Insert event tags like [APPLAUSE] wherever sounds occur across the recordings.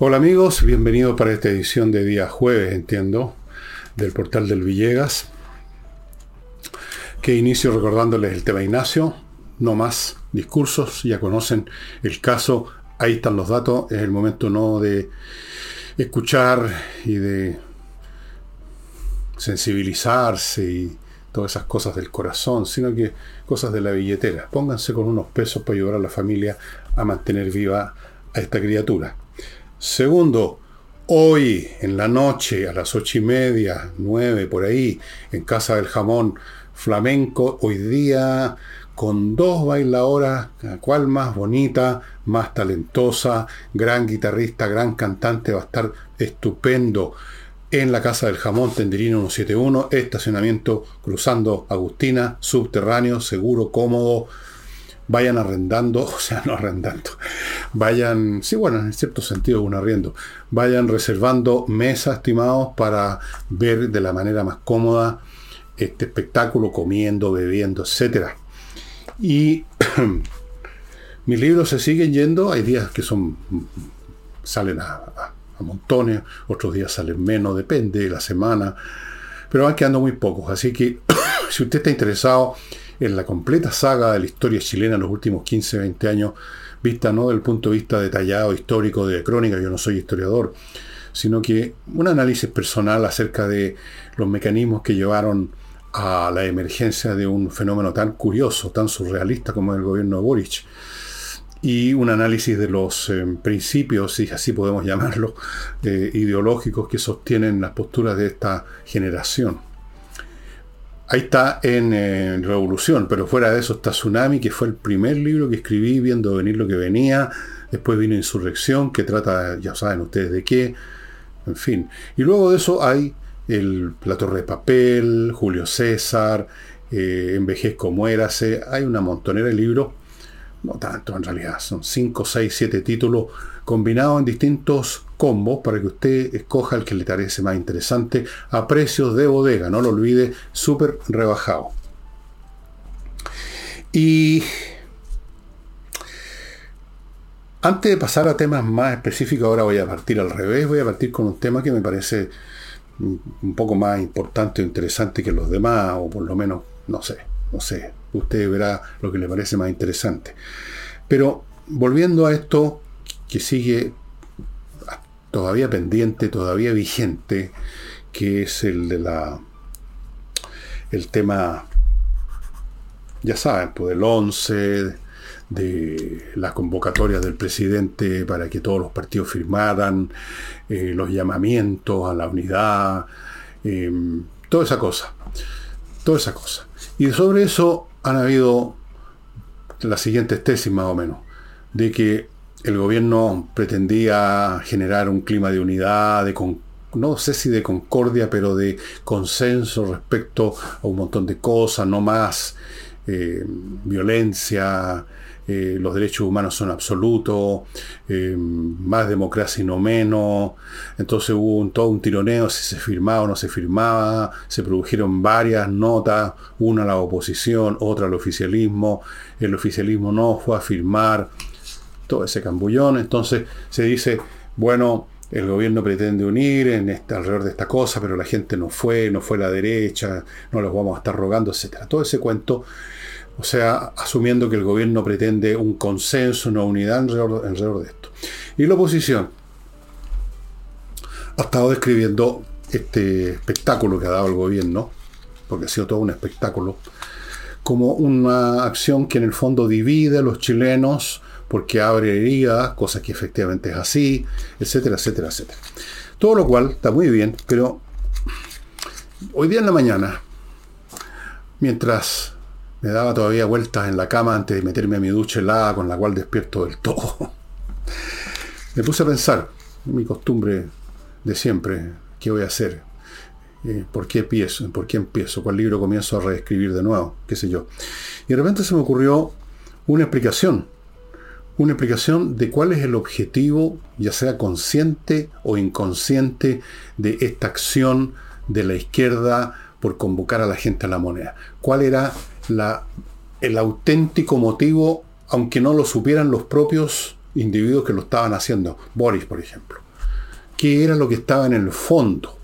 Hola amigos, bienvenidos para esta edición de día jueves, entiendo, del portal del Villegas. Que inicio recordándoles el tema Ignacio, no más discursos, ya conocen el caso, ahí están los datos, es el momento no de escuchar y de sensibilizarse y todas esas cosas del corazón, sino que cosas de la billetera. Pónganse con unos pesos para ayudar a la familia a mantener viva a esta criatura. Segundo, hoy en la noche a las ocho y media, nueve por ahí, en Casa del Jamón Flamenco, hoy día con dos bailadoras, cual más bonita, más talentosa, gran guitarrista, gran cantante, va a estar estupendo. En la Casa del Jamón Tenderino 171, estacionamiento cruzando Agustina, subterráneo, seguro, cómodo, vayan arrendando, [LAUGHS] o sea, no arrendando, vayan, sí, bueno, en cierto sentido un arriendo, vayan reservando mesas, estimados, para ver de la manera más cómoda este espectáculo, comiendo, bebiendo, etc. Y [CLEARS THROAT] mis libros se siguen yendo, hay días que son, salen a, a montones, otros días salen menos, depende de la semana, pero van quedando muy pocos, así que [CLEARS THROAT] si usted está interesado, en la completa saga de la historia chilena en los últimos 15, 20 años, vista no del punto de vista detallado, histórico, de crónica, yo no soy historiador, sino que un análisis personal acerca de los mecanismos que llevaron a la emergencia de un fenómeno tan curioso, tan surrealista como el gobierno de Boric, y un análisis de los eh, principios, si así podemos [LAUGHS] llamarlo, eh, ideológicos que sostienen las posturas de esta generación. Ahí está en Revolución, pero fuera de eso está Tsunami, que fue el primer libro que escribí viendo venir lo que venía. Después vino Insurrección, que trata, ya saben ustedes de qué. En fin. Y luego de eso hay el, La Torre de Papel, Julio César, eh, Envejezco, Muérase. Hay una montonera de libros. No tanto en realidad, son 5, 6, 7 títulos combinados en distintos combos para que usted escoja el que le parece más interesante a precios de bodega, no lo olvide, súper rebajado. Y antes de pasar a temas más específicos, ahora voy a partir al revés, voy a partir con un tema que me parece un poco más importante o interesante que los demás, o por lo menos, no sé, no sé, usted verá lo que le parece más interesante. Pero volviendo a esto que sigue todavía pendiente, todavía vigente, que es el de la el tema, ya saben, pues del 11, de las convocatorias del presidente para que todos los partidos firmaran, eh, los llamamientos a la unidad, em, toda esa cosa, toda esa cosa. Y sobre eso han habido las siguientes tesis más o menos, de que el gobierno pretendía generar un clima de unidad, de no sé si de concordia, pero de consenso respecto a un montón de cosas, no más eh, violencia, eh, los derechos humanos son absolutos, eh, más democracia y no menos. Entonces hubo un, todo un tironeo si se firmaba o no se firmaba, se produjeron varias notas, una a la oposición, otra al oficialismo, el oficialismo no fue a firmar todo ese cambullón. Entonces se dice, bueno, el gobierno pretende unir en alrededor de esta cosa, pero la gente no fue, no fue la derecha, no los vamos a estar rogando, etc. Todo ese cuento, o sea, asumiendo que el gobierno pretende un consenso, una unidad alrededor, alrededor de esto. Y la oposición ha estado describiendo este espectáculo que ha dado el gobierno, porque ha sido todo un espectáculo, como una acción que en el fondo divide a los chilenos porque abre heridas, cosa que efectivamente es así, etcétera, etcétera, etcétera. Todo lo cual está muy bien, pero hoy día en la mañana, mientras me daba todavía vueltas en la cama antes de meterme a mi ducha helada con la cual despierto del todo, me puse a pensar, mi costumbre de siempre, ¿qué voy a hacer? Eh, ¿Por qué empiezo? ¿Por qué empiezo? ¿Cuál libro comienzo a reescribir de nuevo? ¿Qué sé yo? Y de repente se me ocurrió una explicación una explicación de cuál es el objetivo, ya sea consciente o inconsciente, de esta acción de la izquierda por convocar a la gente a la moneda. ¿Cuál era el auténtico motivo, aunque no lo supieran los propios individuos que lo estaban haciendo? Boris, por ejemplo. qué era lo que estaba en el fondo.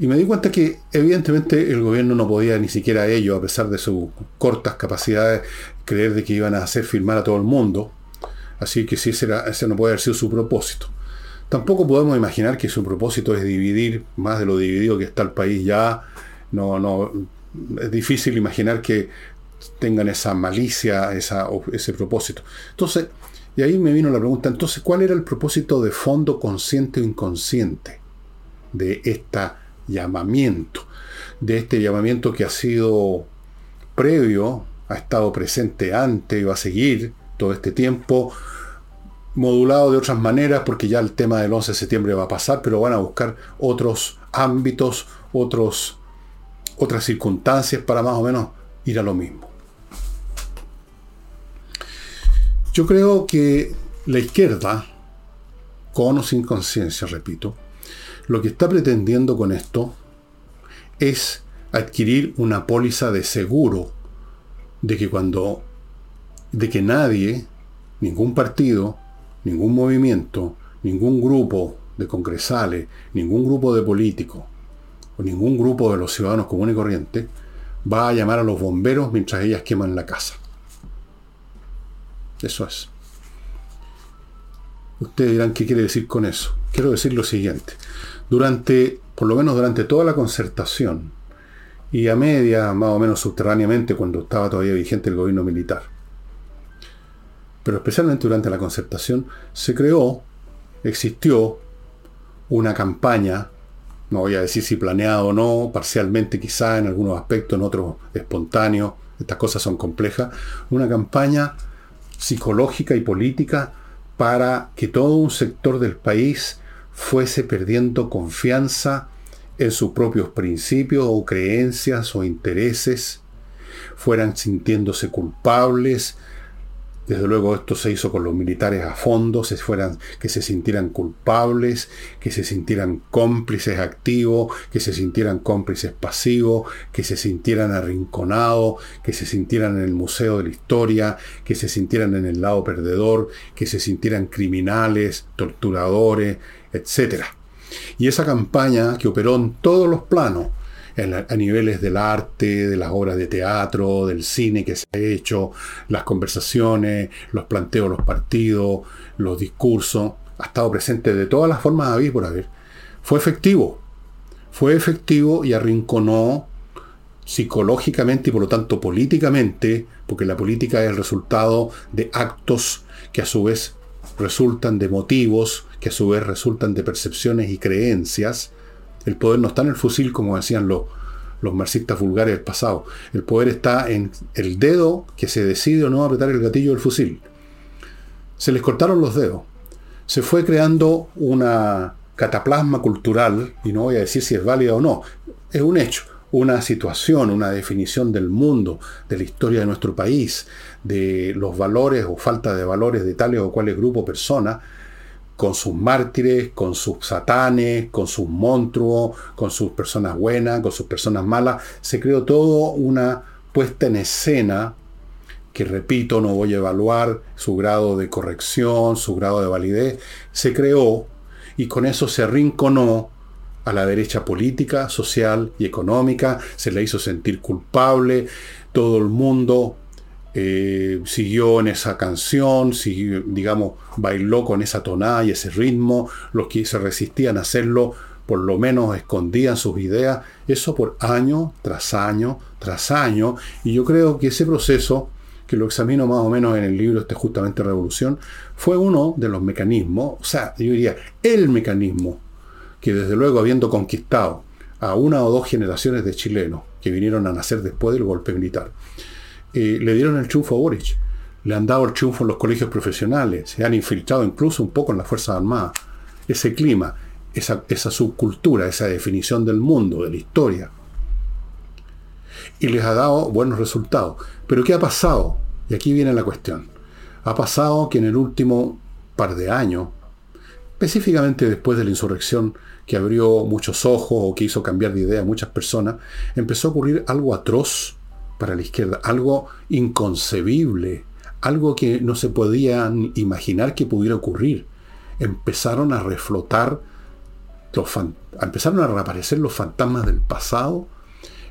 Y me di cuenta que evidentemente el gobierno no podía ni siquiera ello, a pesar de sus cortas capacidades, creer de que iban a hacer firmar a todo el mundo. Así que sí, ese, ese no puede haber sido su propósito. Tampoco podemos imaginar que su propósito es dividir más de lo dividido que está el país ya. No, no, es difícil imaginar que tengan esa malicia, esa, ese propósito. Entonces, y ahí me vino la pregunta, entonces, ¿cuál era el propósito de fondo consciente o inconsciente de esta llamamiento, de este llamamiento que ha sido previo, ha estado presente antes y va a seguir todo este tiempo, modulado de otras maneras, porque ya el tema del 11 de septiembre va a pasar, pero van a buscar otros ámbitos, otros, otras circunstancias para más o menos ir a lo mismo. Yo creo que la izquierda, con o sin conciencia, repito, lo que está pretendiendo con esto es adquirir una póliza de seguro de que cuando de que nadie, ningún partido, ningún movimiento, ningún grupo de congresales, ningún grupo de políticos o ningún grupo de los ciudadanos comunes y corrientes va a llamar a los bomberos mientras ellas queman la casa. Eso es. Ustedes dirán, ¿qué quiere decir con eso? Quiero decir lo siguiente durante, por lo menos durante toda la concertación, y a media, más o menos subterráneamente, cuando estaba todavía vigente el gobierno militar. Pero especialmente durante la concertación, se creó, existió una campaña, no voy a decir si planeada o no, parcialmente quizá en algunos aspectos, en otros espontáneo, estas cosas son complejas, una campaña psicológica y política para que todo un sector del país fuese perdiendo confianza en sus propios principios o creencias o intereses, fueran sintiéndose culpables. Desde luego esto se hizo con los militares a fondo, que se sintieran culpables, que se sintieran cómplices activos, que se sintieran cómplices pasivos, que se sintieran arrinconados, que se sintieran en el Museo de la Historia, que se sintieran en el lado perdedor, que se sintieran criminales, torturadores, etc. Y esa campaña que operó en todos los planos, a niveles del arte, de las obras de teatro, del cine que se ha hecho, las conversaciones, los planteos, los partidos, los discursos, ha estado presente de todas las formas a por haber. Fue efectivo. Fue efectivo y arrinconó psicológicamente y por lo tanto políticamente, porque la política es el resultado de actos que a su vez resultan de motivos que a su vez resultan de percepciones y creencias. El poder no está en el fusil, como decían los, los marxistas vulgares del pasado. El poder está en el dedo que se decide o no apretar el gatillo del fusil. Se les cortaron los dedos. Se fue creando una cataplasma cultural, y no voy a decir si es válida o no, es un hecho, una situación, una definición del mundo, de la historia de nuestro país, de los valores o falta de valores de tales o cuales grupos, personas, con sus mártires, con sus satanes, con sus monstruos, con sus personas buenas, con sus personas malas. Se creó todo una puesta en escena que, repito, no voy a evaluar su grado de corrección, su grado de validez. Se creó y con eso se arrinconó a la derecha política, social y económica, se le hizo sentir culpable, todo el mundo eh, siguió en esa canción, siguió, digamos, bailó con esa tonada y ese ritmo, los que se resistían a hacerlo por lo menos escondían sus ideas, eso por año tras año tras año, y yo creo que ese proceso, que lo examino más o menos en el libro este justamente Revolución, fue uno de los mecanismos, o sea, yo diría, el mecanismo que desde luego habiendo conquistado a una o dos generaciones de chilenos que vinieron a nacer después del golpe militar, le dieron el triunfo a Boric. Le han dado el triunfo en los colegios profesionales, se han infiltrado incluso un poco en las Fuerzas Armadas. Ese clima, esa, esa subcultura, esa definición del mundo, de la historia. Y les ha dado buenos resultados. Pero ¿qué ha pasado? Y aquí viene la cuestión. Ha pasado que en el último par de años, específicamente después de la insurrección que abrió muchos ojos o que hizo cambiar de idea a muchas personas, empezó a ocurrir algo atroz para la izquierda, algo inconcebible, algo que no se podía imaginar que pudiera ocurrir. empezaron a reflotar, los empezaron a reaparecer los fantasmas del pasado,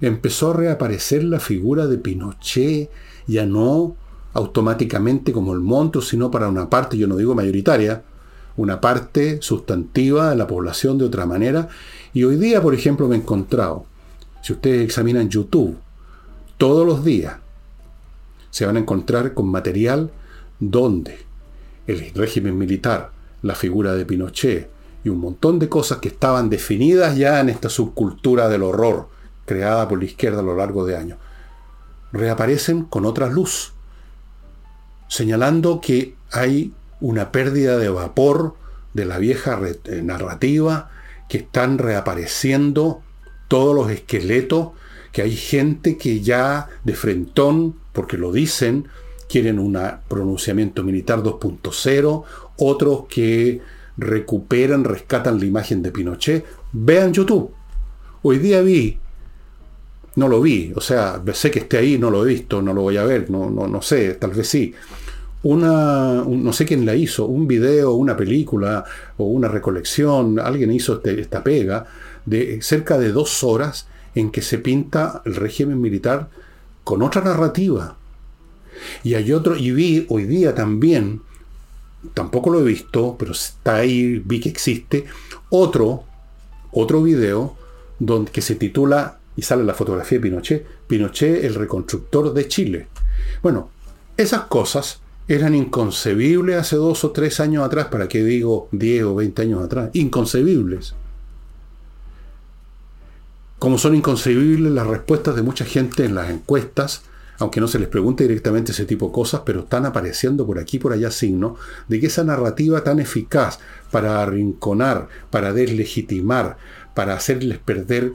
empezó a reaparecer la figura de Pinochet, ya no automáticamente como el monto, sino para una parte, yo no digo mayoritaria, una parte sustantiva de la población de otra manera. Y hoy día, por ejemplo, me he encontrado, si ustedes examinan YouTube, todos los días se van a encontrar con material donde el régimen militar, la figura de Pinochet y un montón de cosas que estaban definidas ya en esta subcultura del horror creada por la izquierda a lo largo de años, reaparecen con otra luz, señalando que hay una pérdida de vapor de la vieja eh, narrativa, que están reapareciendo todos los esqueletos, que hay gente que ya de frentón, porque lo dicen, quieren un pronunciamiento militar 2.0, otros que recuperan, rescatan la imagen de Pinochet. Vean YouTube. Hoy día vi, no lo vi, o sea, sé que esté ahí, no lo he visto, no lo voy a ver, no, no, no sé, tal vez sí una, no sé quién la hizo, un video, una película o una recolección, alguien hizo este, esta pega de cerca de dos horas en que se pinta el régimen militar con otra narrativa. Y hay otro, y vi hoy día también, tampoco lo he visto, pero está ahí, vi que existe, otro, otro video donde, que se titula, y sale la fotografía de Pinochet, Pinochet el reconstructor de Chile. Bueno, esas cosas eran inconcebibles hace dos o tres años atrás, ¿para qué digo 10 o 20 años atrás? Inconcebibles. Como son inconcebibles las respuestas de mucha gente en las encuestas, aunque no se les pregunte directamente ese tipo de cosas, pero están apareciendo por aquí por allá signos de que esa narrativa tan eficaz para arrinconar, para deslegitimar, para hacerles perder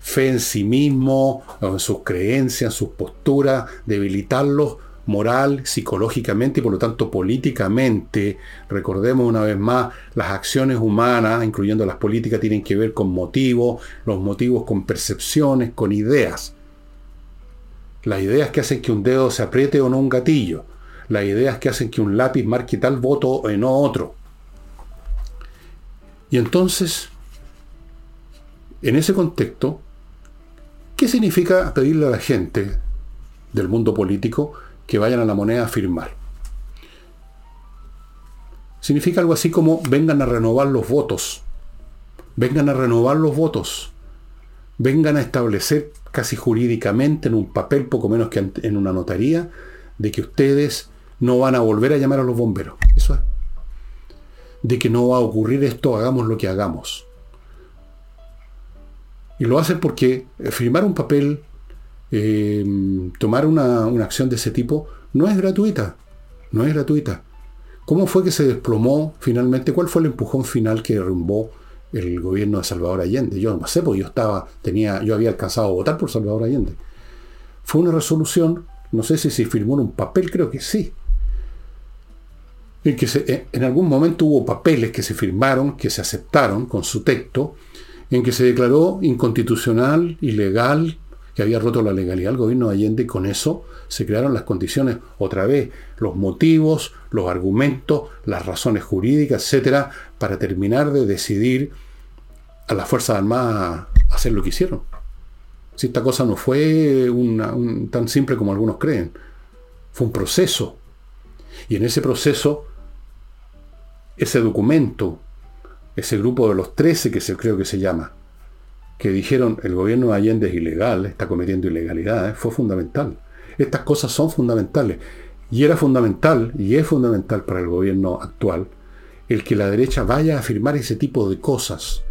fe en sí mismo, en sus creencias, en sus posturas, debilitarlos, moral, psicológicamente y por lo tanto políticamente. Recordemos una vez más, las acciones humanas, incluyendo las políticas, tienen que ver con motivos, los motivos con percepciones, con ideas. Las ideas que hacen que un dedo se apriete o no un gatillo. Las ideas que hacen que un lápiz marque tal voto o no otro. Y entonces, en ese contexto, ¿qué significa pedirle a la gente del mundo político que vayan a la moneda a firmar. Significa algo así como vengan a renovar los votos. Vengan a renovar los votos. Vengan a establecer casi jurídicamente en un papel poco menos que en una notaría de que ustedes no van a volver a llamar a los bomberos. Eso es. De que no va a ocurrir esto, hagamos lo que hagamos. Y lo hacen porque firmar un papel Em, tomar una, acción de ese tipo no es gratuita. No es gratuita. ¿Cómo fue que se desplomó finalmente? ¿Cuál fue el empujón final que derrumbó el gobierno de Salvador Allende? Yo no sé, porque yo estaba, tenía, yo había alcanzado a votar por Salvador Allende. Fue una resolución, no sé si se firmó en un papel, creo que sí. En que se, en algún momento hubo papeles que se firmaron, que se aceptaron con su texto, en que se declaró inconstitucional, ilegal, que había roto la legalidad del gobierno de Allende y con eso se crearon las condiciones, otra vez, los motivos, los argumentos, las razones jurídicas, etcétera, para terminar de decidir a las Fuerzas Armadas hacer lo que hicieron. Si esta cosa no fue tan simple como algunos creen, fue un proceso. Y en ese proceso, ese documento, ese grupo de los 13 que se, creo que se llama, que dijeron el gobierno de Allende es ilegal, está cometiendo ilegalidades, fue fundamental. Estas cosas son fundamentales. Y era fundamental, y es fundamental para el gobierno actual, el que la derecha vaya a afirmar ese tipo de cosas.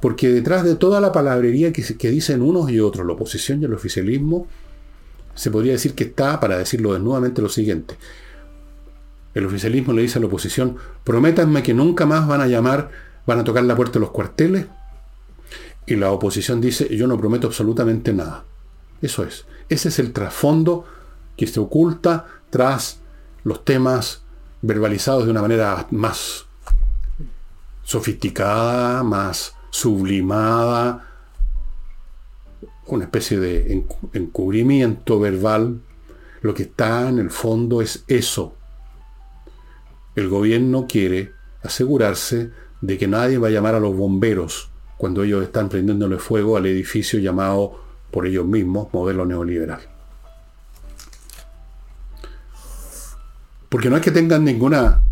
Porque detrás de toda la palabrería que, que dicen unos y otros, la oposición y el oficialismo, se podría decir que está, para decirlo desnudamente, lo siguiente. El oficialismo le dice a la oposición, prométanme que nunca más van a llamar, van a tocar la puerta de los cuarteles, y la oposición dice, yo no prometo absolutamente nada. Eso es. Ese es el trasfondo que se oculta tras los temas verbalizados de una manera más sofisticada, más sublimada, una especie de encubrimiento verbal. Lo que está en el fondo es eso. El gobierno quiere asegurarse de que nadie va a llamar a los bomberos cuando ellos están prendiéndole fuego al edificio llamado por ellos mismos modelo neoliberal. Porque no es que tengan ninguna,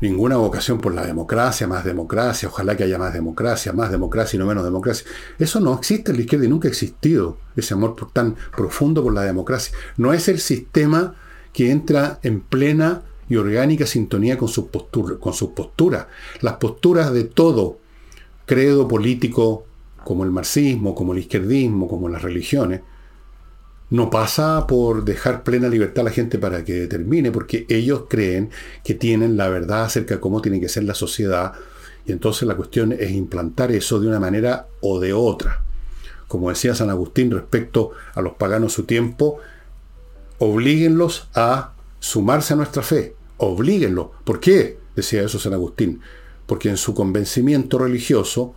ninguna vocación por la democracia, más democracia, ojalá que haya más democracia, más democracia y no menos democracia. Eso no existe en la izquierda y nunca ha existido, ese amor tan profundo por la democracia. No es el sistema que entra en plena y orgánica sintonía con sus posturas, con sus posturas. Las posturas de todo credo político, como el marxismo, como el izquierdismo, como las religiones, no pasa por dejar plena libertad a la gente para que determine, porque ellos creen que tienen la verdad acerca de cómo tiene que ser la sociedad, y entonces la cuestión es implantar eso de una manera o de otra. Como decía San Agustín respecto a los paganos su tiempo, oblíguenlos a sumarse a nuestra fe, oblíguenlos. ¿Por qué? Decía eso San Agustín. Porque en su convencimiento religioso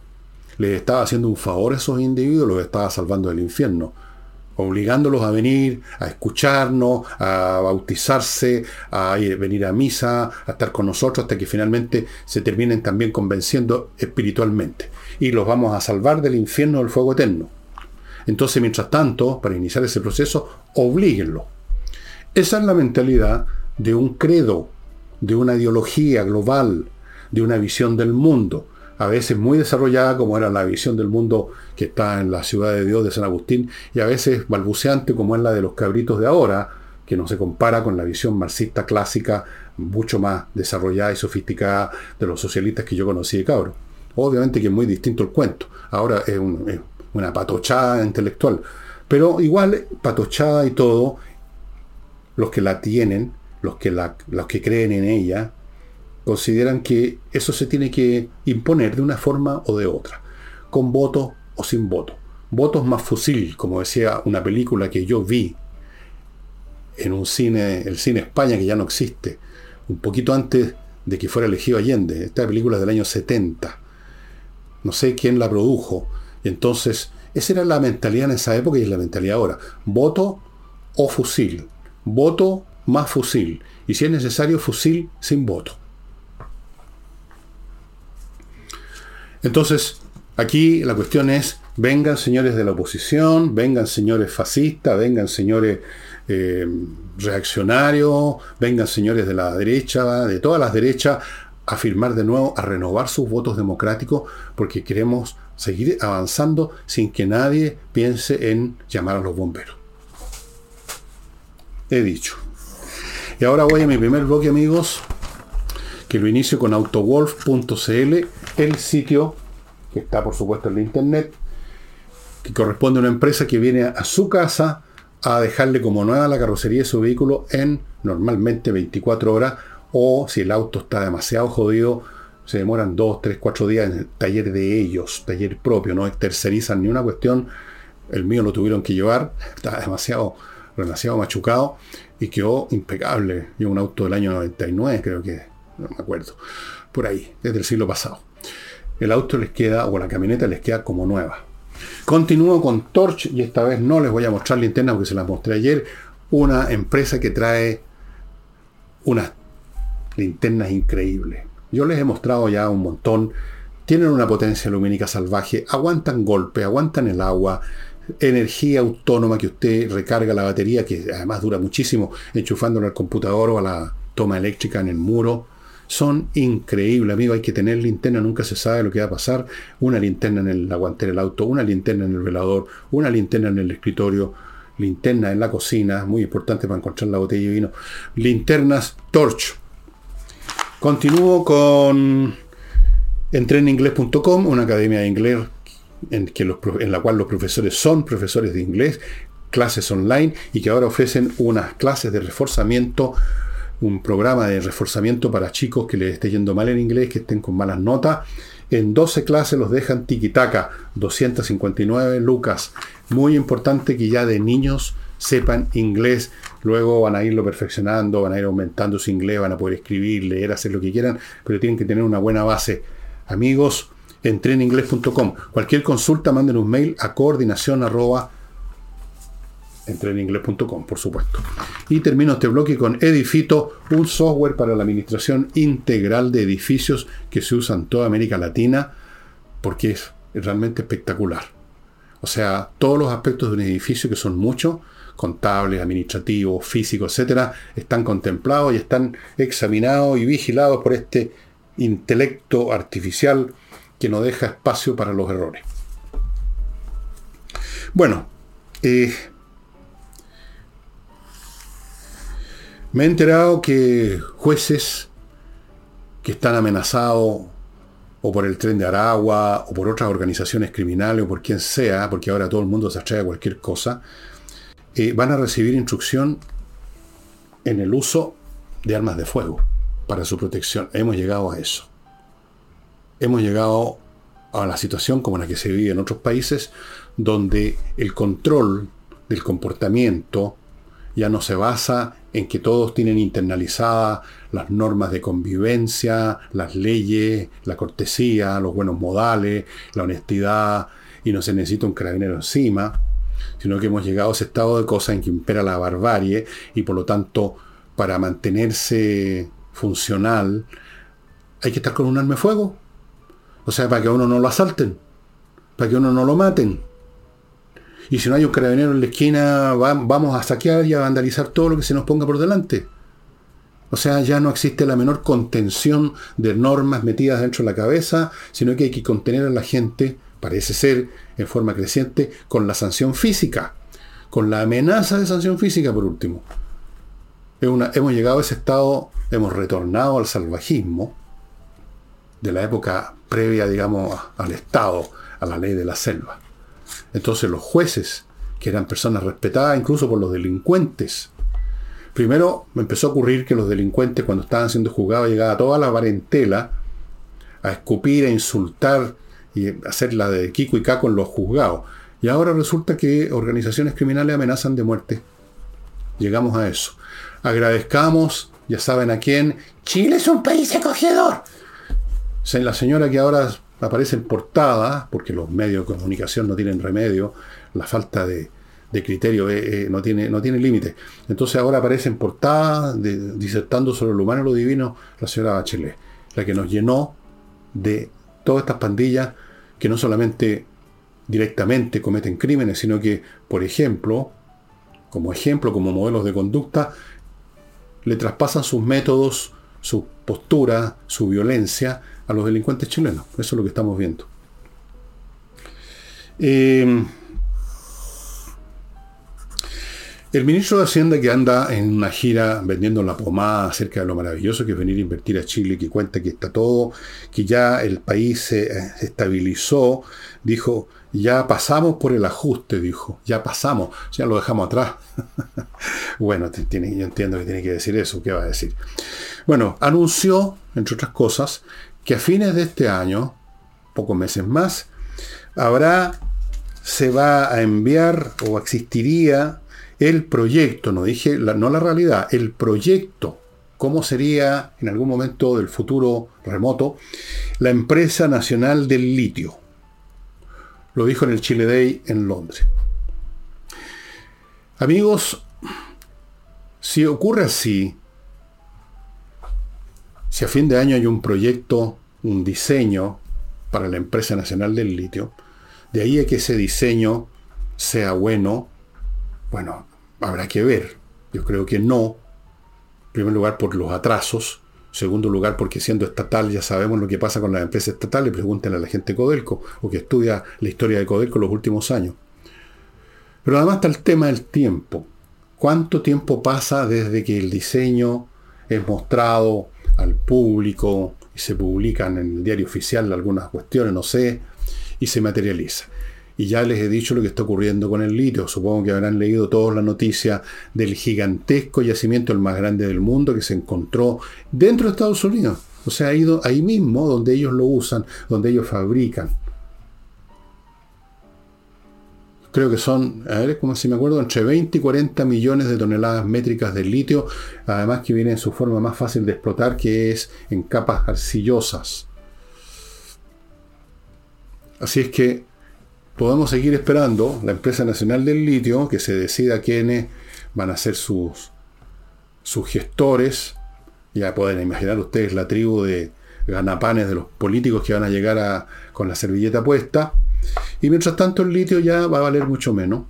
les estaba haciendo un favor a esos individuos, los estaba salvando del infierno obligándolos a venir, a escucharnos, a bautizarse, a ir, venir a misa, a estar con nosotros hasta que finalmente se terminen también convenciendo espiritualmente. Y los vamos a salvar del infierno del fuego eterno. Entonces, mientras tanto, para iniciar ese proceso, oblíguenlo. Esa es la mentalidad de un credo, de una ideología global, de una visión del mundo a veces muy desarrollada, como era la visión del mundo que está en la ciudad de Dios de San Agustín, y a veces balbuceante, como es la de los cabritos de ahora, que no se compara con la visión marxista clásica, mucho más desarrollada y sofisticada de los socialistas que yo conocí de cabro. Obviamente que es muy distinto el cuento. Ahora es, una patochada intelectual. Pero igual, patochada y todo, los que la tienen, los que, la, los que creen en ella, consideran que eso se tiene que imponer de una forma o de otra, con voto o sin voto. Votos más fusil, como decía una película que yo vi en un cine, el cine España que ya no existe, un poquito antes de que fuera elegido Allende. Esta película es del año 70. No sé quién la produjo. Entonces, esa era la mentalidad en esa época y es la mentalidad ahora. Voto o fusil. Voto más fusil. Y si es necesario, fusil sin voto. Entonces, aquí la cuestión es, vengan señores de la oposición, vengan señores fascistas, vengan señores eh, reaccionarios, vengan señores de la derecha, de todas las derechas, a firmar de nuevo, a renovar sus votos democráticos, porque queremos seguir avanzando sin que nadie piense en llamar a los bomberos. He dicho. Y ahora voy a mi primer bloque, amigos, que lo inicio con autowolf.cl, el sitio que está por supuesto en la internet, que corresponde a una empresa que viene a su casa a dejarle como nueva la carrocería de su vehículo en normalmente 24 horas o si el auto está demasiado jodido, se demoran 2, 3, 4 días en el taller de ellos, taller propio, no tercerizan ni una cuestión. El mío lo tuvieron que llevar, [LAUGHS] está demasiado, demasiado machucado y quedó impecable. Yo un auto del año 99, creo que no me acuerdo, por ahí, desde el siglo pasado. El auto les queda, o la camioneta les queda como nueva. Continúo con Torch y esta vez no les voy a mostrar linterna porque se las mostré ayer. Una empresa que trae unas linternas increíbles. Yo les he mostrado ya un montón. Tienen una potencia lumínica salvaje, aguantan golpe, aguantan el agua, energía autónoma que usted recarga la batería, que además dura muchísimo, enchufándolo al computador o a la toma eléctrica en el muro. Son increíbles, amigo. Hay que tener linterna, nunca se sabe lo que va a pasar. Una linterna en el aguantero del auto, una linterna en el velador, una linterna en el escritorio, linterna en la cocina, muy importante para encontrar la botella de vino. Linternas Torch. Continúo con entreninglés.com, una academia de inglés en, en la cual los profesores son profesores de inglés, clases online y que ahora ofrecen unas clases de reforzamiento un programa de reforzamiento para chicos que les esté yendo mal en inglés, que estén con malas notas. En 12 clases los dejan tiquitaca, 259 lucas. Muy importante que ya de niños sepan inglés, luego van a irlo perfeccionando, van a ir aumentando su inglés, van a poder escribir, leer, hacer lo que quieran, pero tienen que tener una buena base. Amigos, entreninglés.com. Cualquier consulta, manden un mail a coordinación Entre en inglés.com, por supuesto. Y termino este bloque con Edifito, un software para la administración integral de edificios que se usa en toda América Latina, porque es realmente espectacular. O sea, todos los aspectos de un edificio, que son muchos, contables, administrativos, físicos, etcétera, están contemplados y están examinados y vigilados por este intelecto artificial que no deja espacio para los errores. Bueno, eh, me he enterado que jueces que están amenazados o por el tren de Aragua, o por otras organizaciones criminales, o por quien sea, porque ahora todo el mundo se atrae a cualquier cosa, eh, van a recibir instrucción en el uso de armas de fuego para su protección. Hemos llegado a eso. Hemos llegado a la situación como la que se vive en otros países, donde el control del comportamiento ya no se basa en que todos tienen internalizadas las normas de convivencia, las leyes, la cortesía, los buenos modales, la honestidad, y no se necesita un carabinero encima, sino que hemos llegado a ese estado de cosas en que impera la barbarie y por lo tanto para mantenerse funcional hay que estar con un arma de fuego. O sea, para que a uno no lo asalten, para que uno no lo maten. Y si no hay un carabinero en la esquina, vamos a saquear y a vandalizar todo lo que se nos ponga por delante. O sea, ya no existe la menor contención de normas metidas dentro de la cabeza, sino que hay que contener a la gente, parece ser, en forma creciente, con la sanción física, con la amenaza de sanción física, por último. hemos llegado a ese estado, hemos retornado al salvajismo de la época previa, digamos, al Estado, a la ley de la selva. Entonces los jueces, que eran personas respetadas incluso por los delincuentes, primero me empezó a ocurrir que los delincuentes cuando estaban siendo juzgados llegaba toda la parentela a escupir, a insultar y hacer la de Kiko y Caco en los juzgados. Y ahora resulta que organizaciones criminales amenazan de muerte. Llegamos a eso. Agradezcamos, ya saben a quién, Chile es un país acogedor. La señora que ahora aparece en portada, porque los medios de comunicación no tienen remedio, la falta de, criterio eh, eh, no tiene, no tiene límite. Entonces ahora aparece en portada, disertando sobre lo humano y lo divino, la señora Bachelet, la que nos llenó de todas estas pandillas que no solamente directamente cometen crímenes, sino que, por ejemplo, como ejemplo, como modelos de conducta, le traspasan sus métodos, su postura, su violencia a los delincuentes chilenos. Eso es lo que estamos viendo. Eh, el ministro de Hacienda que anda en una gira vendiendo la pomada acerca de lo maravilloso que es venir a invertir a Chile, que cuenta que está todo, que ya el país se, estabilizó, dijo, ya pasamos por el ajuste, dijo, ya pasamos, ya lo dejamos atrás. [LAUGHS] bueno, yo entiendo que tiene que decir eso, ¿qué va a decir? Bueno, anunció, entre otras cosas, que a fines de este año, pocos meses más, habrá, se va a enviar o existiría el proyecto, no dije no la realidad, el proyecto, cómo sería en algún momento del futuro remoto la empresa nacional del litio. Lo dijo en el Chile Day en Londres. Amigos, si ocurre así, si a fin de año hay un proyecto, un diseño para la empresa nacional del litio, de ahí a que ese diseño sea bueno, bueno, habrá que ver. Yo creo que no. En primer lugar, por los atrasos. Segundo lugar, porque siendo estatal ya sabemos lo que pasa con las empresas estatales. Pregúntenle a la gente de Codelco o que estudia la historia de Codelco en los últimos años. Pero además está el tema del tiempo. ¿Cuánto tiempo pasa desde que el diseño es mostrado al público y se publican en el diario oficial algunas cuestiones, no sé, y se materializa. Y ya les he dicho lo que está ocurriendo con el litio. Supongo que habrán leído todos la noticia del gigantesco yacimiento, el más grande del mundo, que se encontró dentro de Estados Unidos. O sea, ha ido ahí mismo donde ellos lo usan, donde ellos fabrican. Creo que son, a ver, como si me acuerdo, entre 20 y 40 millones de toneladas métricas de litio, además que viene en su forma más fácil de explotar, que es en capas arcillosas. Así es que podemos seguir esperando la empresa nacional del litio que se decida quiénes van a ser sus, sus gestores. Ya pueden imaginar ustedes la tribu de ganapanes de los políticos que van a llegar con la servilleta puesta. Y mientras tanto el litio ya va a valer mucho menos.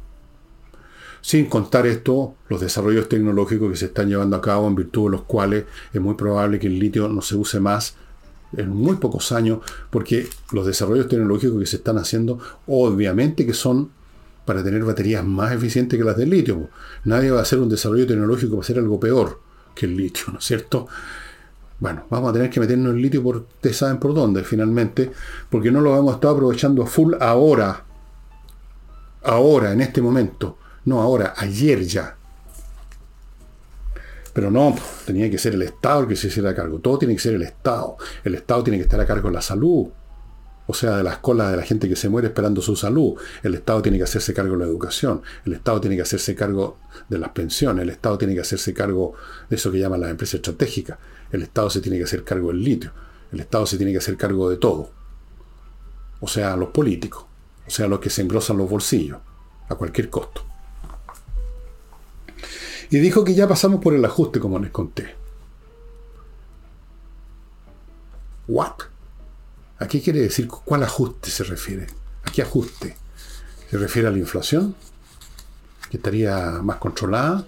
Sin contar esto, los desarrollos tecnológicos que se están llevando a cabo en virtud de los cuales es muy probable que el litio no se use más en muy pocos años, porque los desarrollos tecnológicos que se están haciendo, obviamente que son para tener baterías más eficientes que las del litio. Nadie va a hacer un desarrollo tecnológico para hacer algo peor que el litio, ¿no es cierto? Bueno, vamos a tener que meternos en litio por, ustedes saben por dónde, finalmente, porque no lo hemos estado aprovechando a full ahora. Ahora, en este momento. No ahora, ayer ya. Pero no, tenía que ser el Estado el que se hiciera cargo. Todo tiene que ser el Estado. El Estado tiene que estar a cargo de la salud. O sea, de las colas de la gente que se muere esperando su salud. El Estado tiene que hacerse cargo de la educación. El Estado tiene que hacerse cargo de las pensiones. El Estado tiene que hacerse cargo de eso que llaman las empresas estratégicas. El Estado se tiene que hacer cargo del litio. El Estado se tiene que hacer cargo de todo. O sea, los políticos. O sea, los que se engrosan los bolsillos. A cualquier costo. Y dijo que ya pasamos por el ajuste, como les conté. ¿What? ¿A qué quiere decir? ¿Cuál ajuste se refiere? ¿A qué ajuste? ¿Se refiere a la inflación? ¿Que estaría más controlada?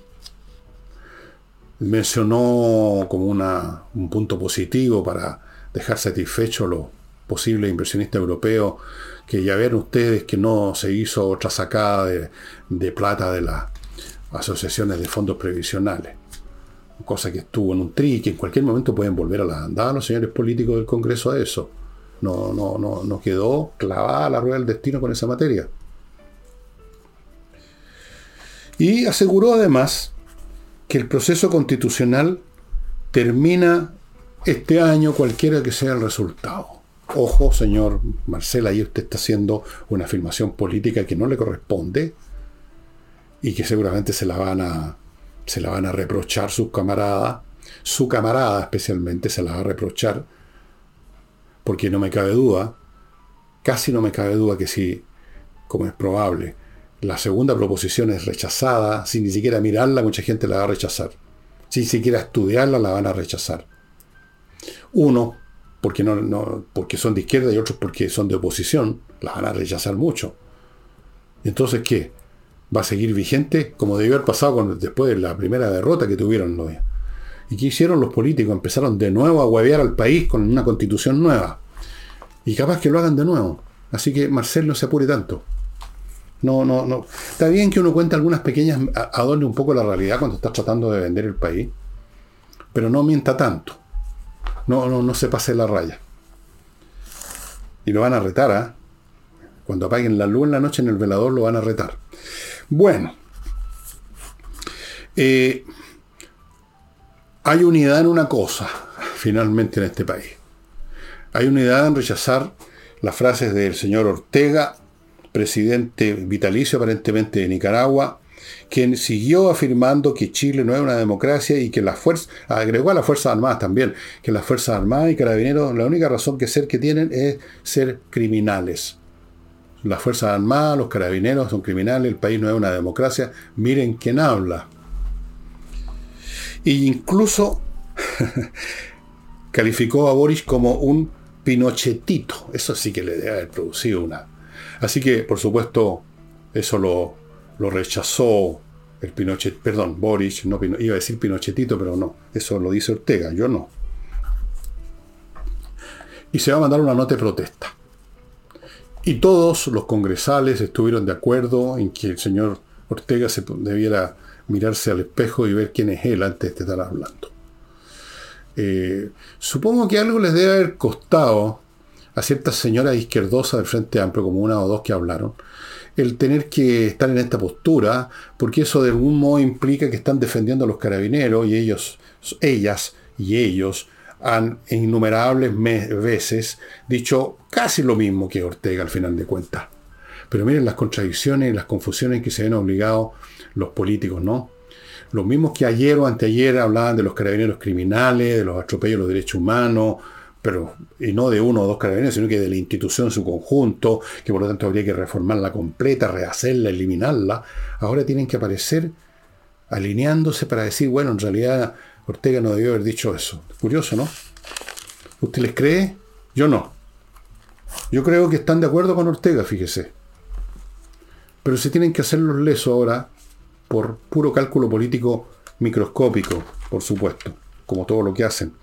Mencionó como una, un punto positivo para dejar satisfecho a los posibles inversionistas europeos que ya ven ustedes que no se hizo otra sacada de, de plata de la asociaciones de fondos previsionales. Cosa que estuvo en un tri, que en cualquier momento pueden volver a la andada los señores políticos del Congreso a eso. No, no, no, no quedó clavada la rueda del destino con esa materia. Y aseguró además que el proceso constitucional termina este año cualquiera que sea el resultado. Ojo, señor Marcela, ahí usted está haciendo una afirmación política que no le corresponde y que seguramente se la van a, se la van a reprochar sus camaradas, su camarada especialmente se la va a reprochar, porque no me cabe duda, casi no me cabe duda que si, como es probable, la segunda proposición es rechazada, sin ni siquiera mirarla, mucha gente la va a rechazar. Sin siquiera estudiarla, la van a rechazar. Uno, porque, no, porque son de izquierda y otros porque son de oposición, la van a rechazar mucho. Entonces, ¿qué? va a seguir vigente como debió haber pasado después de la primera derrota que tuvieron. ¿no? ¿Y qué hicieron los políticos? Empezaron de nuevo a huevear al país con una constitución nueva. Y capaz que lo hagan de nuevo. Así que Marcel no se apure tanto. No, no, no. Está bien que uno cuente algunas pequeñas, adorne un poco la realidad cuando está tratando de vender el país, pero no mienta tanto. No, no, no se pase la raya. Y lo van a retar, ¿ah? Cuando apaguen la luz en la noche en el velador lo van a retar. Bueno, eh, hay unidad en una cosa, finalmente, en este país. Hay unidad en rechazar las frases del señor Ortega, presidente vitalicio aparentemente de Nicaragua, quien siguió afirmando que Chile no es una democracia y que las fuerzas, agregó a las Fuerzas Armadas también, que las Fuerzas Armadas y Carabineros, la única razón que ser que tienen es ser criminales las Fuerzas Armadas, los carabineros son criminales, el país no es una democracia. Miren quién habla. E incluso [LAUGHS] calificó a Boris como un pinochetito. Eso sí que le debe haber producido una. Así que, por supuesto, eso lo, rechazó el Pinochet, perdón, Boris, no, iba a decir Pinochetito, pero no, eso lo dice Ortega, yo no. Y se va a mandar una nota de protesta. Y todos los congresales estuvieron de acuerdo en que el señor Ortega se debiera mirarse al espejo y ver quién es él antes de estar hablando. Eh, supongo que algo les debe haber costado a ciertas señoras izquierdosas del Frente Amplio, como una o dos que hablaron, el tener que estar en esta postura, porque eso de algún modo implica que están defendiendo a los carabineros y ellos, ellas y ellos han innumerables veces dicho casi lo mismo que Ortega al final de cuentas. Pero miren las contradicciones y las confusiones que se ven obligados los políticos, ¿no? Los mismos que ayer o anteayer hablaban de los carabineros criminales, de los atropellos a los derechos humanos, pero y no de uno o dos carabineros, sino que de la institución en su conjunto, que por lo tanto habría que reformarla completa, rehacerla, eliminarla, ahora tienen que aparecer alineándose para decir, bueno, en realidad Ortega no debió haber dicho eso. Curioso, ¿no? ¿Usted les cree? Yo no. Yo creo que están de acuerdo con Ortega, fíjese. Pero se tienen que hacer los lesos ahora por puro cálculo político microscópico, por supuesto, como todo lo que hacen.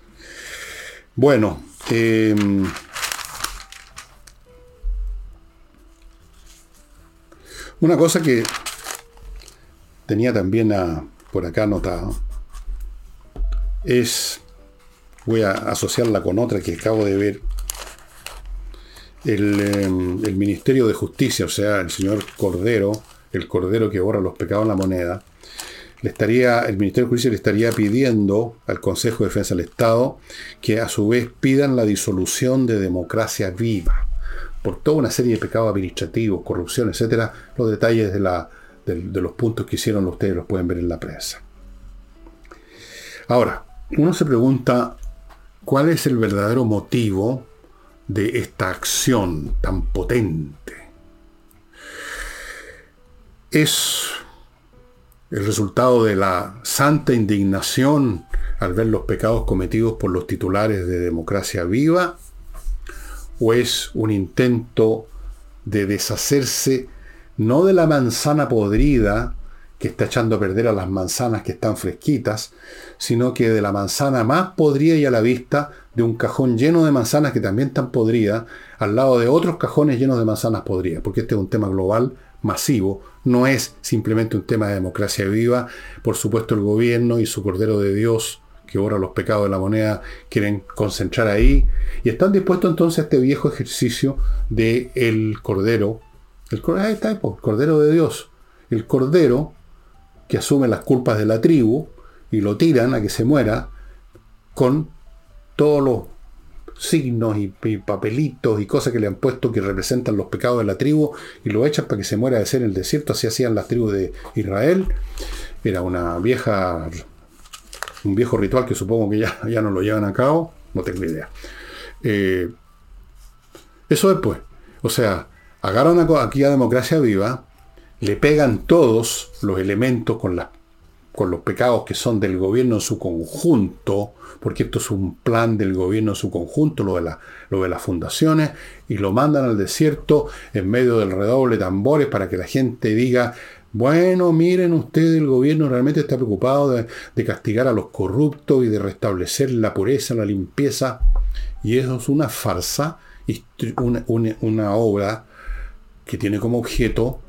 Bueno, em, una cosa que tenía también por acá anotado es, voy a asociarla con otra que acabo de ver, el, em, el Ministerio de Justicia, o sea, el señor Cordero, el Cordero que borra los pecados en la moneda, le estaría, el Ministerio de Justicia le estaría pidiendo al Consejo de Defensa del Estado que a su vez pidan la disolución de democracia viva por toda una serie de pecados administrativos, corrupción, etcétera. Los detalles de, la, de, los puntos que hicieron ustedes los pueden ver en la prensa. Ahora, uno se pregunta cuál es el verdadero motivo de esta acción tan potente. Es el resultado de la santa indignación al ver los pecados cometidos por los titulares de democracia viva, o es un intento de deshacerse no de la manzana podrida que está echando a perder a las manzanas que están fresquitas, sino que de la manzana más podrida y a la vista de un cajón lleno de manzanas que también están podridas, al lado de otros cajones llenos de manzanas podridas, porque este es un tema global masivo, no es simplemente un tema de democracia viva. Por supuesto, el gobierno y su Cordero de Dios, que borra los pecados de la moneda, quieren concentrar ahí. Y están dispuestos entonces a este viejo ejercicio de el Cordero. El, ahí está, Cordero de Dios. El Cordero que asume las culpas de la tribu y lo tiran a que se muera con todos los signos y, papelitos y cosas que le han puesto que representan los pecados de la tribu y lo echan para que se muera de ser en el desierto, así hacían las tribus de Israel. Era una vieja, un viejo ritual que supongo que ya, ya no lo llevan a cabo, no tengo idea. Eh, eso después, o sea, agarran aquí a democracia viva, le pegan todos los elementos con las con los pecados que son del gobierno en su conjunto, porque esto es un plan del gobierno en su conjunto, lo de, las fundaciones, y lo mandan al desierto en medio del redoble de tambores para que la gente diga, bueno, miren ustedes, el gobierno realmente está preocupado de, castigar a los corruptos y de restablecer la pureza, la limpieza, y eso es una farsa, una, una obra que tiene como objeto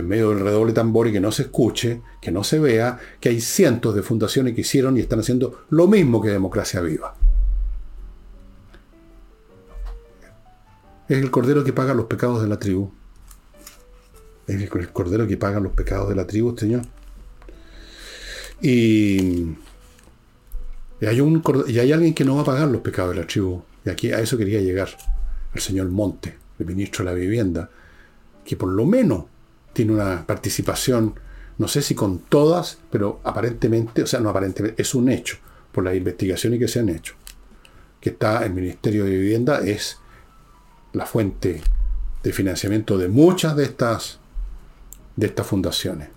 en medio del redoble tambor y que no se escuche, que no se vea, que hay cientos de fundaciones que hicieron y están haciendo lo mismo que Democracia Viva. Es el cordero que paga los pecados de la tribu. Es el cordero que paga los pecados de la tribu, Señor. Y, hay un, y hay alguien que no va a pagar los pecados de la tribu. Y aquí a eso quería llegar. El señor Monte, el ministro de la Vivienda, que por lo menos tiene una participación, no sé si con todas, pero aparentemente, o sea, no aparentemente, es un hecho por las investigaciones que se han hecho. Que está el Ministerio de Vivienda, es la fuente de financiamiento de muchas de estas, de estas fundaciones.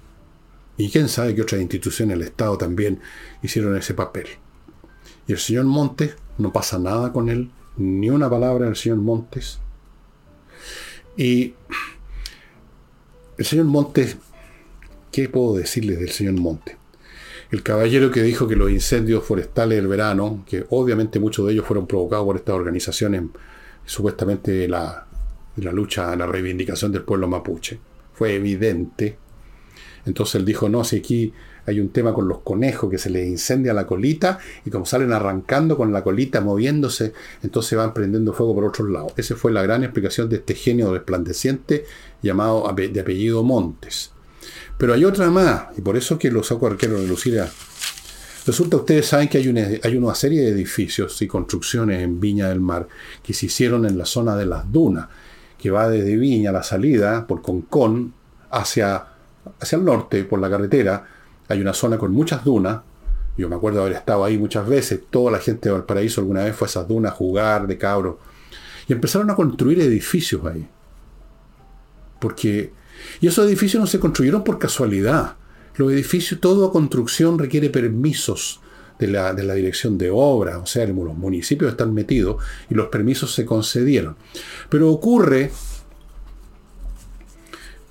Y quién sabe que otras instituciones del Estado también hicieron ese papel. Y el señor Montes, no pasa nada con él, ni una palabra del señor Montes. Y el señor Montes, ¿qué puedo decirles del señor Montes? El caballero que dijo que los incendios forestales del verano, que obviamente muchos de ellos fueron provocados por estas organizaciones, supuestamente la, la lucha, la reivindicación del pueblo mapuche, fue evidente. Entonces él dijo, no, si aquí hay un tema con los conejos que se les incendia la colita y como salen arrancando con la colita moviéndose, entonces van prendiendo fuego por otros lados. Esa fue la gran explicación de este genio resplandeciente llamado de apellido Montes. Pero hay otra más, y por eso que lo saco arquero de Lucía. Resulta, ustedes saben que hay una, hay una serie de edificios y construcciones en Viña del Mar que se hicieron en la zona de las dunas, que va desde Viña, la salida, por Concón, hacia, hacia el norte, por la carretera, hay una zona con muchas dunas, Yo me acuerdo haber estado ahí muchas veces. Toda la gente de Valparaíso alguna vez fue a esas dunas a jugar de cabro. Y empezaron a construir edificios ahí. Porque. Y esos edificios no se construyeron por casualidad. Los edificios, toda construcción requiere permisos de la, de la dirección de obra. O sea, los municipios están metidos y los permisos se concedieron. Pero ocurre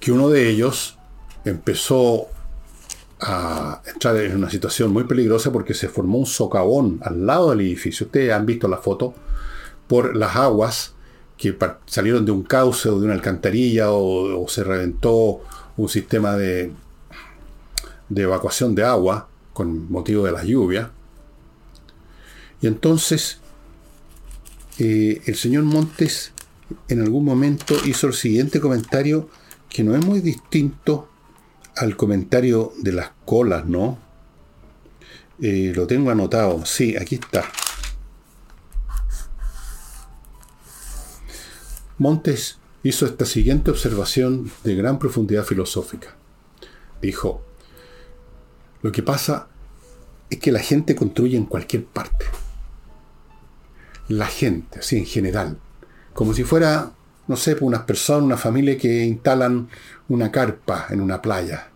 que uno de ellos empezó a entrar en una situación muy peligrosa porque se formó un socavón al lado del edificio. Ustedes han visto la foto por las aguas que salieron de un cauce o de una alcantarilla o, se reventó un sistema de, evacuación de agua con motivo de las lluvias. Y entonces eh, el señor Montes en algún momento hizo el siguiente comentario que no es muy distinto al comentario de las colas, ¿no? Eh, lo tengo anotado. Sí, aquí está. Montes hizo esta siguiente observación de gran profundidad filosófica. Dijo, lo que pasa es que la gente construye en cualquier parte. La gente, así en general. Como si fuera no sé, pues, unas personas, una familia que instalan una carpa en una playa,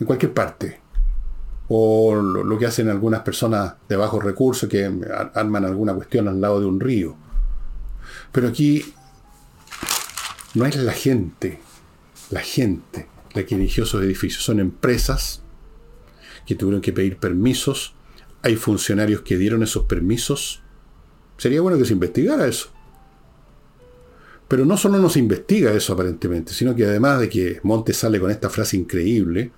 en cualquier parte. O lo, que hacen algunas personas de bajos recursos que arman alguna cuestión al lado de un río. Pero aquí no es la gente, la gente la que eligió esos edificios. Son empresas que tuvieron que pedir permisos. Hay funcionarios que dieron esos permisos. Sería bueno que se investigara eso. Pero no solo nos investiga eso aparentemente, sino que además de que Montes sale con esta frase increíble,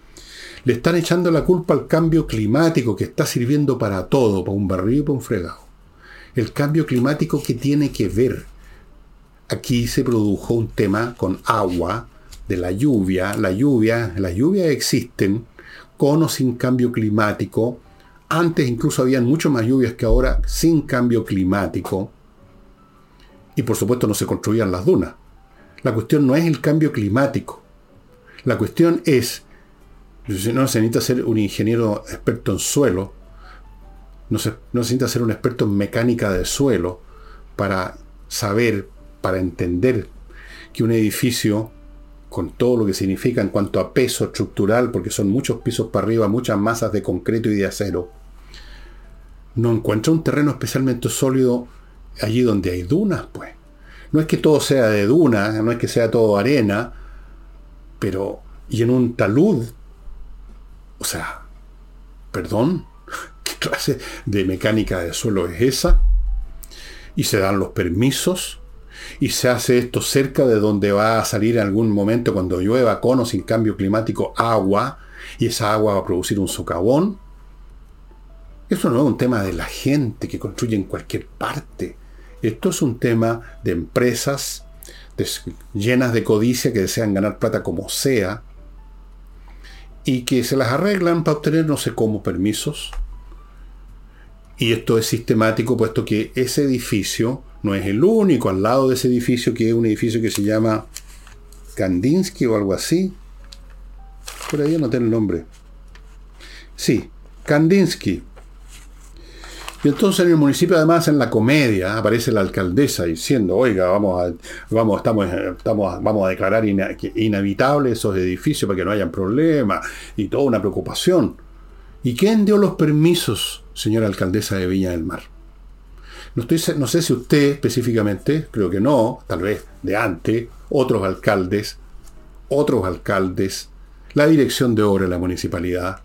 le están echando la culpa al cambio climático que está sirviendo para todo, para un barril y para un fregado. El cambio climático que tiene que ver. Aquí se produjo un tema con agua, de la lluvia. La lluvia, las lluvias existen, con o sin cambio climático. Antes incluso habían mucho más lluvias que ahora sin cambio climático y por supuesto no se construían las dunas. La cuestión no es el cambio climático. La cuestión es, no se necesita ser un ingeniero experto en suelo, no se, no se necesita ser un experto en mecánica de suelo para saber, para entender que un edificio, con todo lo que significa en cuanto a peso estructural, porque son muchos pisos para arriba, muchas masas de concreto y de acero, no encuentra un terreno especialmente sólido allí donde hay dunas, pues. No es que todo sea de duna, no es que sea todo arena, pero y en un talud, o sea, perdón, [LAUGHS] ¿qué clase de mecánica de suelo es esa? Y se dan los permisos, y se hace esto cerca de donde va a salir en algún momento cuando llueva con o sin cambio climático agua, y esa agua va a producir un socavón. Eso no es un tema de la gente que construye en cualquier parte. Esto es un tema de empresas llenas de codicia que desean ganar plata como sea y que se las arreglan para obtener no sé cómo permisos. Y esto es sistemático puesto que ese edificio no es el único al lado de ese edificio que es un edificio que se llama Kandinsky o algo así. Por ahí no tengo el nombre. Sí, Kandinsky, y entonces en el municipio, además, en la comedia, aparece la alcaldesa diciendo, oiga, vamos a, vamos, estamos, estamos, vamos a declarar inhabitables esos edificios para que no hayan problemas, y toda una preocupación. ¿Y quién dio los permisos, señora alcaldesa de Viña del Mar? No, sé si usted específicamente, creo que no, tal vez de antes, otros alcaldes, otros alcaldes, la dirección de obra de la municipalidad,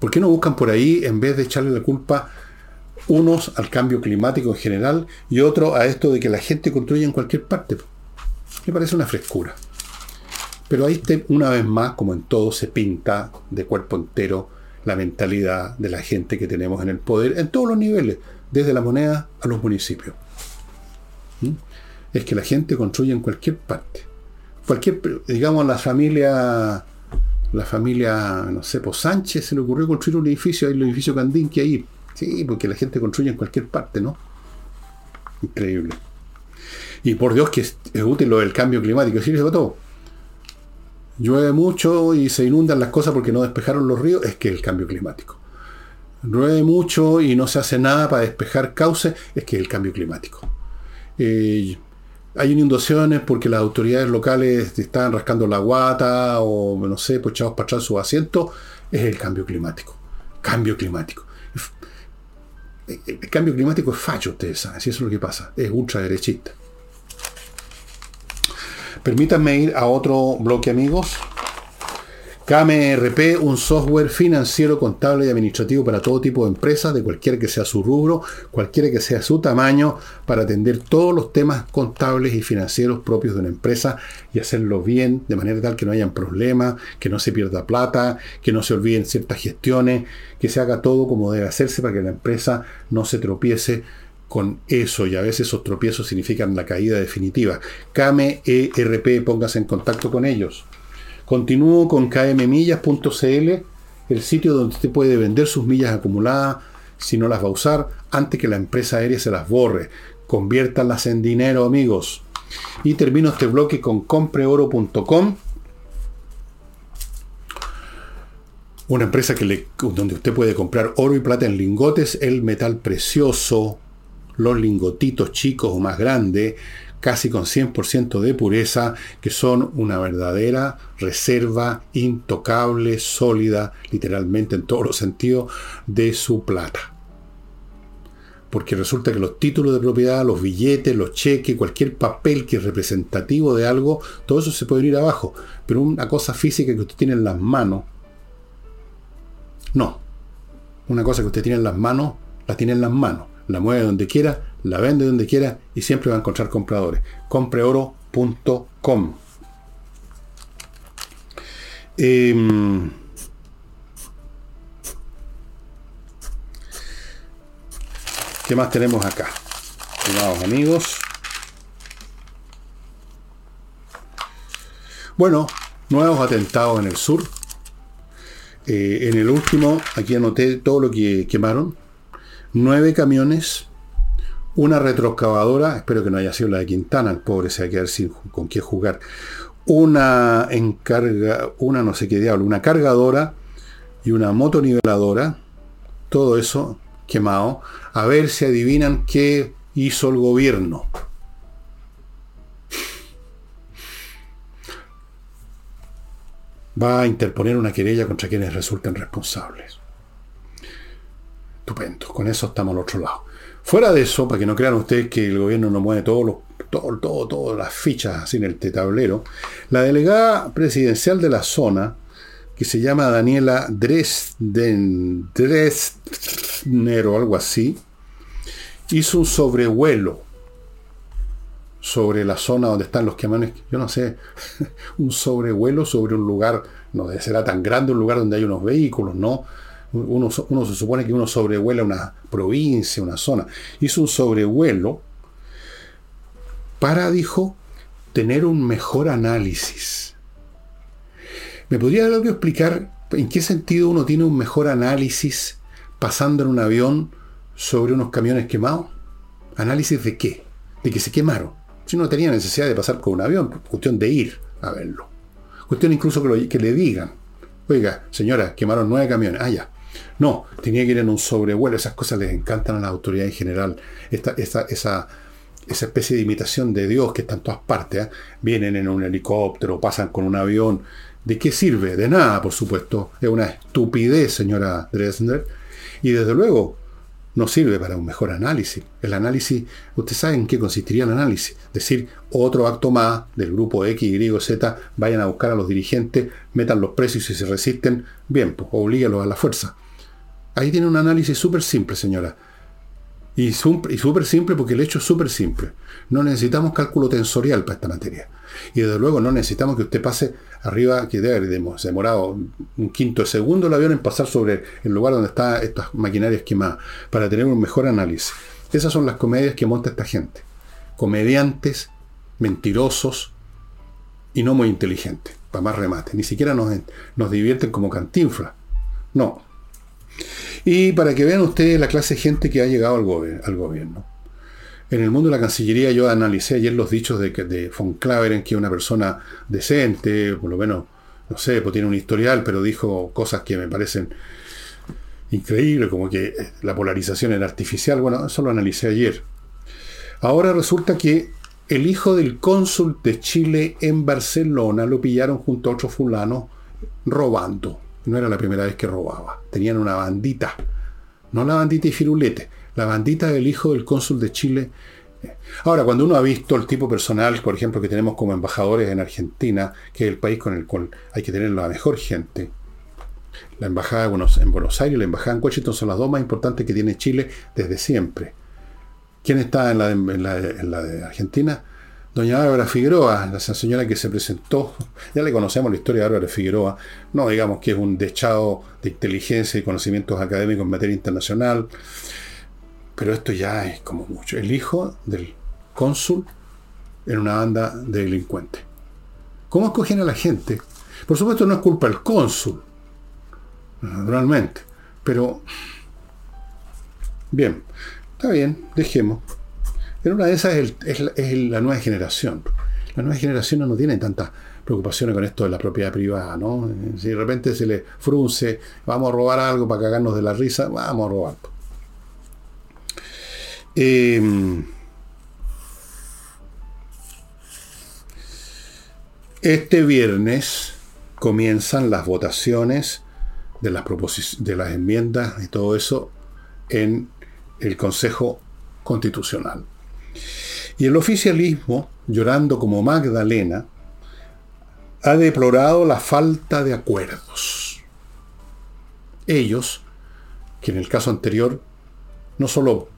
¿Por qué no buscan por ahí, en vez de echarle la culpa unos al cambio climático en general y otros a esto de que la gente construye en cualquier parte? Me parece una frescura. Pero ahí una vez más, como en todo, se pinta de cuerpo entero la mentalidad de la gente que tenemos en el poder, en todos los niveles, desde la moneda a los municipios. ¿Mm? Es que la gente construye en cualquier parte. Cualquier, digamos, la familia la familia, no sé, pues Sánchez se le ocurrió construir un edificio, hay el edificio Candín que hay. Sí, porque la gente construye en cualquier parte, ¿no? Increíble. Y por Dios que es, útil lo del cambio climático. Sí, todo. Llueve mucho y se inundan las cosas porque no despejaron los ríos, es que el cambio climático. Llueve mucho y no se hace nada para despejar cauces, es que es el cambio climático. Eh, hay inundaciones porque las autoridades locales están rascando la guata o, no sé, pues echados para atrás su asiento, es el cambio climático. Cambio climático. El cambio climático es facho, ustedes saben, si eso es lo que pasa, es ultraderechista. Permítanme ir a otro bloque, amigos. KMRP, un software financiero, contable y administrativo para todo tipo de empresas, de cualquiera que sea su rubro, cualquiera que sea su tamaño, para atender todos los temas contables y financieros propios de una empresa y hacerlo bien, de manera tal que no hayan problemas, que no se pierda plata, que no se olviden ciertas gestiones, que se haga todo como debe hacerse para que la empresa no se tropiece con eso y a veces esos tropiezos significan la caída definitiva. KMERP, póngase en contacto con ellos. Continúo con kmmillas.cl, el sitio donde usted puede vender sus millas acumuladas si no las va a usar antes que la empresa aérea se las borre. Conviértanlas en dinero, amigos. Y termino este bloque con compreoro.com. Una empresa que donde usted puede comprar oro y plata en lingotes, el metal precioso, los lingotitos chicos o más grandes, casi con 100% de pureza, que son una verdadera reserva intocable, sólida, literalmente en todos los sentidos, de su plata. Porque resulta que los títulos de propiedad, los billetes, los cheques, cualquier papel que es representativo de algo, todo eso se puede ir abajo. Pero una cosa física que usted tiene en las manos, no. Una cosa que usted tiene en las manos, la tiene en las manos. La mueve donde quiera, la vende donde quiera y siempre va a encontrar compradores. Compreoro.com. Em, ¿Qué más tenemos acá? Estimados amigos. Bueno, nuevos atentados en el sur. Eh, en el último, aquí anoté todo lo que quemaron. Nueve camiones una retroexcavadora, espero que no haya sido la de Quintana, el pobre se va a quedar sin con qué jugar, una encarga, una no sé qué diablo, una cargadora y una motoniveladora, todo eso quemado, a ver si adivinan qué hizo el gobierno. Va a interponer una querella contra quienes resulten responsables. Estupendo, con eso estamos al otro lado. Fuera de eso, para que no crean ustedes que el gobierno no mueve todos los, todo, todo, todas las fichas así en el tablero, la delegada presidencial de la zona, que se llama Daniela Dresden, Dresdner o algo así, hizo un sobrevuelo sobre la zona donde están los quemanes, yo no sé, [LAUGHS] un sobrevuelo sobre un lugar, no será tan grande, un lugar donde hay unos vehículos, ¿no? Uno, se supone que uno sobrevuela una provincia, una zona. Hizo un sobrevuelo para, dijo, tener un mejor análisis. ¿Me podría algo explicar en qué sentido uno tiene un mejor análisis pasando en un avión sobre unos camiones quemados? ¿Análisis de qué? De que se quemaron. Si no tenía necesidad de pasar con un avión, cuestión de ir a verlo. Cuestión incluso que, que le digan, oiga, señora, quemaron nueve camiones. Ah, ya. No, tenía que ir en un sobrevuelo. Esas cosas les encantan a la autoridad en general. Esta, esa, esa especie de imitación de Dios que está en todas partes. ¿eh? Vienen en un helicóptero, pasan con un avión. ¿De qué sirve? De nada, por supuesto. Es una estupidez, señora Dresner. Y desde luego, no sirve para un mejor análisis. El análisis, usted sabe en qué consistiría el análisis. Decir, otro acto más del grupo X, Y, Z, vayan a buscar a los dirigentes, metan los precios y si se resisten, bien, pues oblígalos a la fuerza. Ahí tiene un análisis súper simple, señora. Y súper simple porque el hecho es súper simple. No necesitamos cálculo tensorial para esta materia. Y desde luego no necesitamos que usted pase arriba, que debe haber demorado un quinto de segundo el avión en pasar sobre el lugar donde están estas maquinarias quemadas, para tener un mejor análisis. Esas son las comedias que monta esta gente. Comediantes, mentirosos y no muy inteligentes, para más remate. Ni siquiera nos, nos divierten como cantinfla. No. Y para que vean ustedes la clase de gente que ha llegado al, al gobierno. En el mundo de la Cancillería yo analicé ayer los dichos de, de von Claveren, que es una persona decente, por lo menos, no sé, pues tiene un historial, pero dijo cosas que me parecen increíble, como que la polarización era artificial. Bueno, eso lo analicé ayer. Ahora resulta que el hijo del cónsul de Chile en Barcelona lo pillaron junto a otro fulano robando. No era la primera vez que robaba. Tenían una bandita. No la bandita y firulete. La bandita del hijo del cónsul de Chile. Ahora, cuando uno ha visto el tipo personal, por ejemplo, que tenemos como embajadores en Argentina, que es el país con el cual hay que tener la mejor gente, la embajada en Buenos Aires y la embajada en Washington son las dos más importantes que tiene Chile desde siempre. ¿Quién está en la, de Argentina? Doña Bárbara Figueroa, la señora que se presentó, ya le conocemos la historia de Bárbara Figueroa, no digamos que es un dechado de inteligencia y conocimientos académicos en materia internacional, pero esto ya es como mucho. El hijo del cónsul en una banda de delincuentes. ¿Cómo escogen a la gente? Por supuesto no es culpa del cónsul, naturalmente, pero bien, está bien, dejemos. En una de esas es, la nueva generación. La nueva generación no tiene tantas preocupaciones con esto de la propiedad privada, ¿no? Si de repente se le frunce, vamos a robar algo para cagarnos de la risa, vamos a robar. Em, este viernes comienzan las votaciones de las, de las enmiendas y todo eso en el Consejo Constitucional. Y el oficialismo, llorando como Magdalena, ha deplorado la falta de acuerdos. Ellos, que en el caso anterior no solo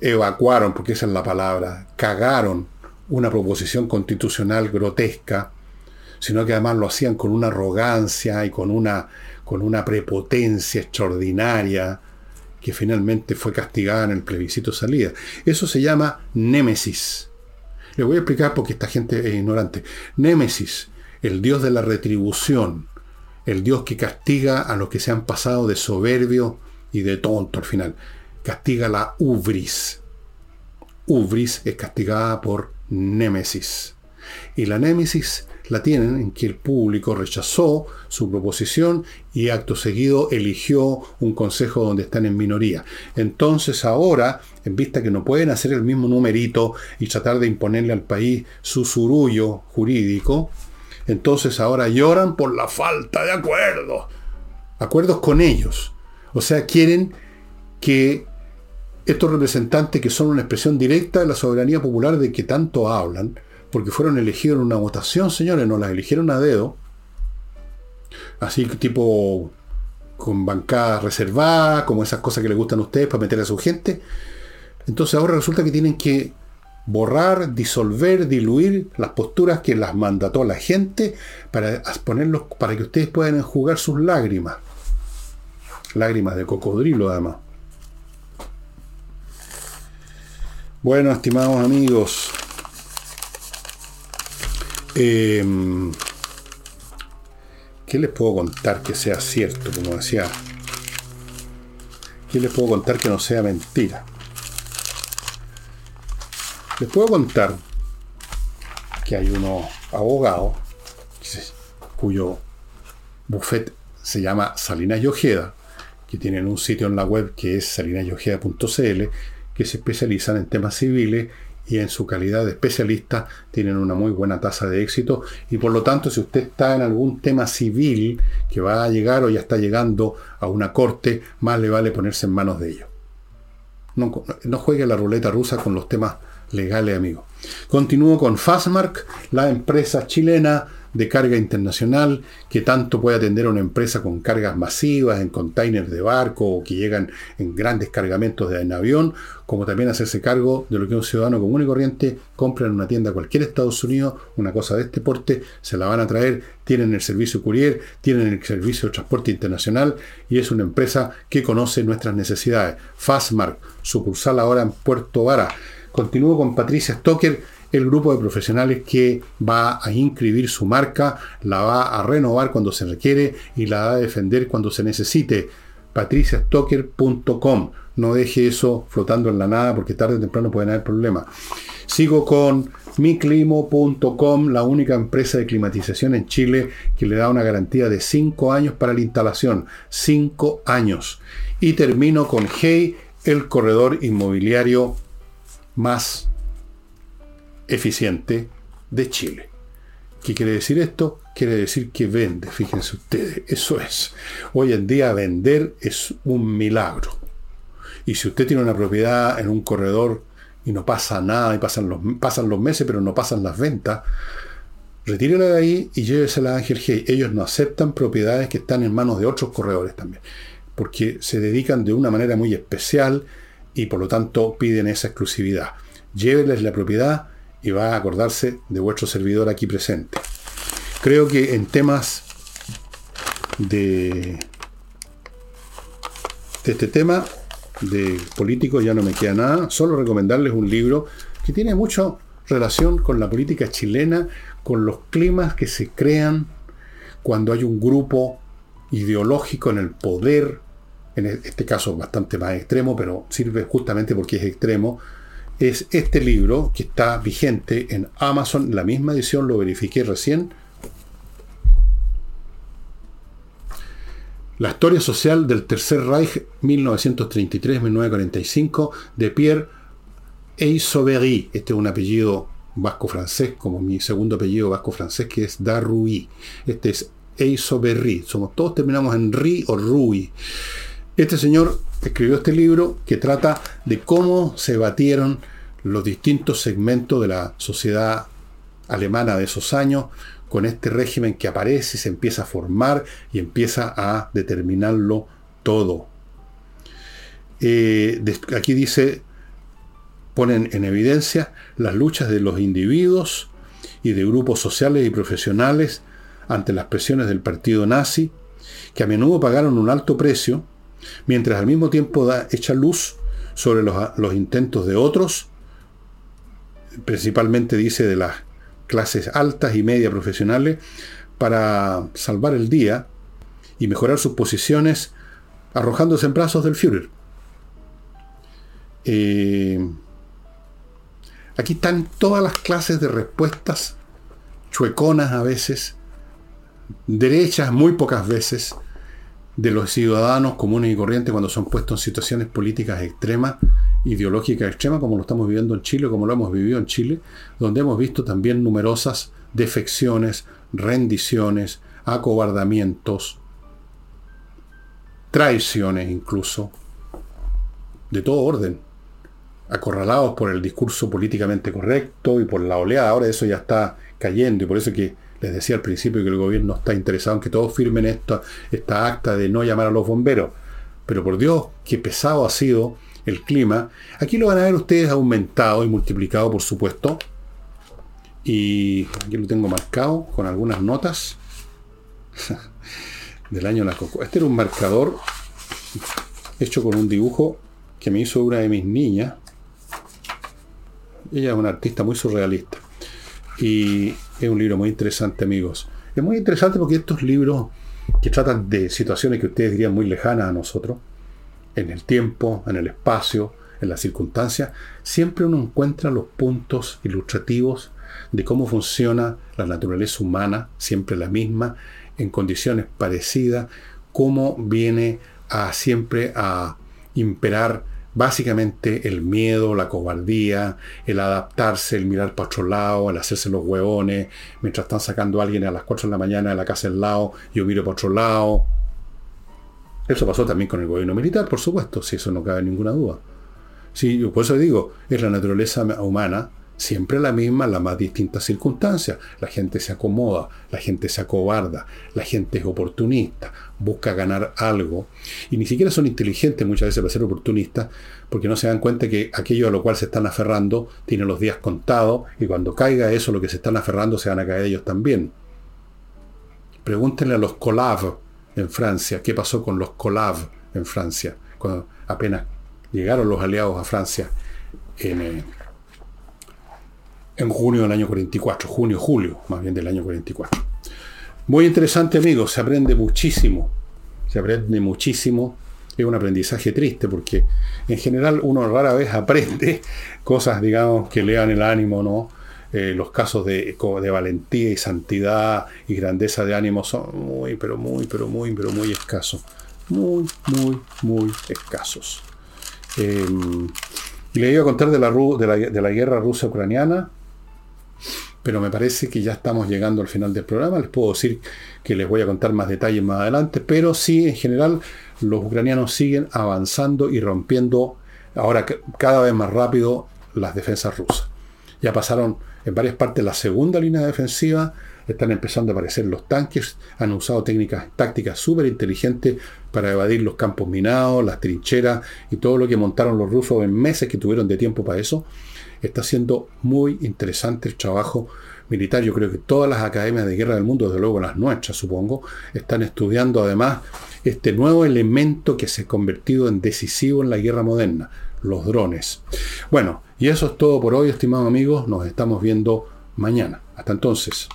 evacuaron, porque esa es la palabra, cagaron una proposición constitucional grotesca, sino que además lo hacían con una arrogancia y con una, con una prepotencia extraordinaria, que finalmente fue castigada en el plebiscito salida. Eso se llama némesis. Le voy a explicar porque esta gente es ignorante. Némesis, el dios de la retribución, el dios que castiga a los que se han pasado de soberbio y de tonto al final. Castiga la ubris. Ubris es castigada por némesis. Y la némesis la tienen en que el público rechazó su proposición y acto seguido eligió un consejo donde están en minoría. Entonces ahora, en vista que no pueden hacer el mismo numerito y tratar de imponerle al país su surullo jurídico, entonces ahora lloran por la falta de acuerdos. Acuerdos con ellos. O sea, quieren que estos representantes que son una expresión directa de la soberanía popular de que tanto hablan, porque fueron elegidos en una votación, señores, no las eligieron a dedo. Así tipo con bancadas reservadas, como esas cosas que les gustan a ustedes para meter a su gente. Entonces ahora resulta que tienen que borrar, disolver, diluir las posturas que las mandató la gente para ponerlos, para que ustedes puedan enjugar sus lágrimas. Lágrimas de cocodrilo, además. Bueno, estimados amigos, Em, ¿Qué les puedo contar que sea cierto, como decía? ¿Qué les puedo contar que no sea mentira? Les puedo contar que hay unos abogados cuyo buffet se llama Salinas y Ojeda, que tienen un sitio en la web que es salinasyojeda.cl, que se especializan en temas civiles y en su calidad de especialista tienen una muy buena tasa de éxito y por lo tanto si usted está en algún tema civil que va a llegar o ya está llegando a una corte, más le vale ponerse en manos de ellos. No, no juegue la ruleta rusa con los temas legales, amigo. Continúo con Fastmark, la empresa chilena de carga internacional que tanto puede atender a una empresa con cargas masivas en containers de barco o que llegan en grandes cargamentos de, en avión, como también hacerse cargo de lo que un ciudadano común y corriente compra en una tienda cualquier Estados Unidos, una cosa de este porte, se la van a traer, tienen el servicio courier, tienen el servicio de transporte internacional y es una empresa que conoce nuestras necesidades. Fastmark, sucursal ahora en Puerto Vara. Continúo con Patricia Stoker el grupo de profesionales que va a inscribir su marca, la va a renovar cuando se requiere y la va a defender cuando se necesite. patriciastocker.com. No deje eso flotando en la nada porque tarde o temprano pueden haber problemas. Sigo con miclimo.com, la única empresa de climatización en Chile que le da una garantía de 5 años para la instalación. 5 años. Y termino con Hey, el corredor inmobiliario más eficiente de Chile. ¿Qué quiere decir esto? Quiere decir que vende, fíjense ustedes, eso es. Hoy en día vender es un milagro. Y si usted tiene una propiedad en un corredor y no pasa nada, y pasan los, pasan los meses, pero no pasan las ventas, retírela de ahí y llévesela a Ángel G. Ellos no aceptan propiedades que están en manos de otros corredores también, porque se dedican de una manera muy especial y por lo tanto piden esa exclusividad. Lléveles la propiedad y va a acordarse de vuestro servidor aquí presente. Creo que en temas de, este tema de políticos ya no me queda nada, solo recomendarles un libro que tiene mucha relación con la política chilena, con los climas que se crean cuando hay un grupo ideológico en el poder, en este caso bastante más extremo, pero sirve justamente porque es extremo, es este libro que está vigente en Amazon, la misma edición, lo verifiqué recién. La historia social del Tercer Reich 1933-1945 de Pierre Eisoberry. Este es un apellido vasco-francés, como mi segundo apellido vasco-francés, que es Darrui. Este es Eisoberry. Somos, todos terminamos en Ri o Rui. Este señor escribió este libro que trata de cómo se batieron los distintos segmentos de la sociedad alemana de esos años con este régimen que aparece y se empieza a formar y empieza a determinarlo todo. Eh, aquí dice, ponen en evidencia las luchas de los individuos y de grupos sociales y profesionales ante las presiones del partido nazi, que a menudo pagaron un alto precio, mientras al mismo tiempo da, echa luz sobre los, los intentos de otros principalmente dice de las clases altas y media profesionales, para salvar el día y mejorar sus posiciones arrojándose en brazos del Führer. Eh, aquí están todas las clases de respuestas, chueconas a veces, derechas muy pocas veces, de los ciudadanos comunes y corrientes cuando son puestos en situaciones políticas extremas ideológica extrema, como lo estamos viviendo en Chile, como lo hemos vivido en Chile, donde hemos visto también numerosas defecciones, rendiciones, acobardamientos, traiciones incluso, de todo orden, acorralados por el discurso políticamente correcto y por la oleada. Ahora eso ya está cayendo y por eso que les decía al principio que el gobierno está interesado en que todos firmen esta, esta acta de no llamar a los bomberos. Pero por Dios, qué pesado ha sido el clima. Aquí lo van a ver ustedes aumentado y multiplicado, por supuesto. Y aquí lo tengo marcado con algunas notas [LAUGHS] del año la coco. Este era un marcador hecho con un dibujo que me hizo una de mis niñas. Ella es una artista muy surrealista. Y es un libro muy interesante, amigos. Es muy interesante porque estos libros que tratan de situaciones que ustedes dirían muy lejanas a nosotros, en el tiempo, en el espacio, en las circunstancias, siempre uno encuentra los puntos ilustrativos de cómo funciona la naturaleza humana, siempre la misma, en condiciones parecidas, cómo viene a siempre a imperar básicamente el miedo, la cobardía, el adaptarse, el mirar para otro lado, el hacerse los huevones, mientras están sacando a alguien a las 4 de la mañana de la casa del lado, yo miro para otro lado, eso pasó también con el gobierno militar, por supuesto, si eso no cabe ninguna duda. Sí, por eso digo, es la naturaleza humana, siempre la misma, las más distintas circunstancias. La gente se acomoda, la gente se acobarda, la gente es oportunista, busca ganar algo. Y ni siquiera son inteligentes muchas veces para ser oportunistas, porque no se dan cuenta que aquello a lo cual se están aferrando tiene los días contados, y cuando caiga eso, lo que se están aferrando, se van a caer ellos también. Pregúntenle a los Colav, en Francia, qué pasó con los Colav en Francia, cuando apenas llegaron los aliados a Francia en, eh, en junio del año 44, junio, julio, más bien del año 44. Muy interesante, amigos, se aprende muchísimo, se aprende muchísimo es un aprendizaje triste porque en general uno rara vez aprende [LAUGHS] cosas, digamos, que le dan el ánimo, ¿no? Eh, los casos de, de, valentía y santidad y grandeza de ánimo son muy, pero muy, pero muy, pero muy escasos. Muy, muy, muy escasos. Em, le iba a contar de la, de la, de la guerra rusa-ucraniana, pero me parece que ya estamos llegando al final del programa. Les puedo decir que les voy a contar más detalles más adelante, pero sí, en general, los ucranianos siguen avanzando y rompiendo ahora cada vez más rápido las defensas rusas. Ya pasaron en varias partes la segunda línea defensiva, están empezando a aparecer los tanques, han usado técnicas tácticas súper inteligentes para evadir los campos minados, las trincheras y todo lo que montaron los rusos en meses que tuvieron de tiempo para eso. Está siendo muy interesante el trabajo militar. Yo creo que todas las academias de guerra del mundo, desde luego las nuestras, supongo, están estudiando además este nuevo elemento que se ha convertido en decisivo en la guerra moderna, los drones. Bueno, y eso es todo por hoy, estimados amigos. Nos estamos viendo mañana. Hasta entonces.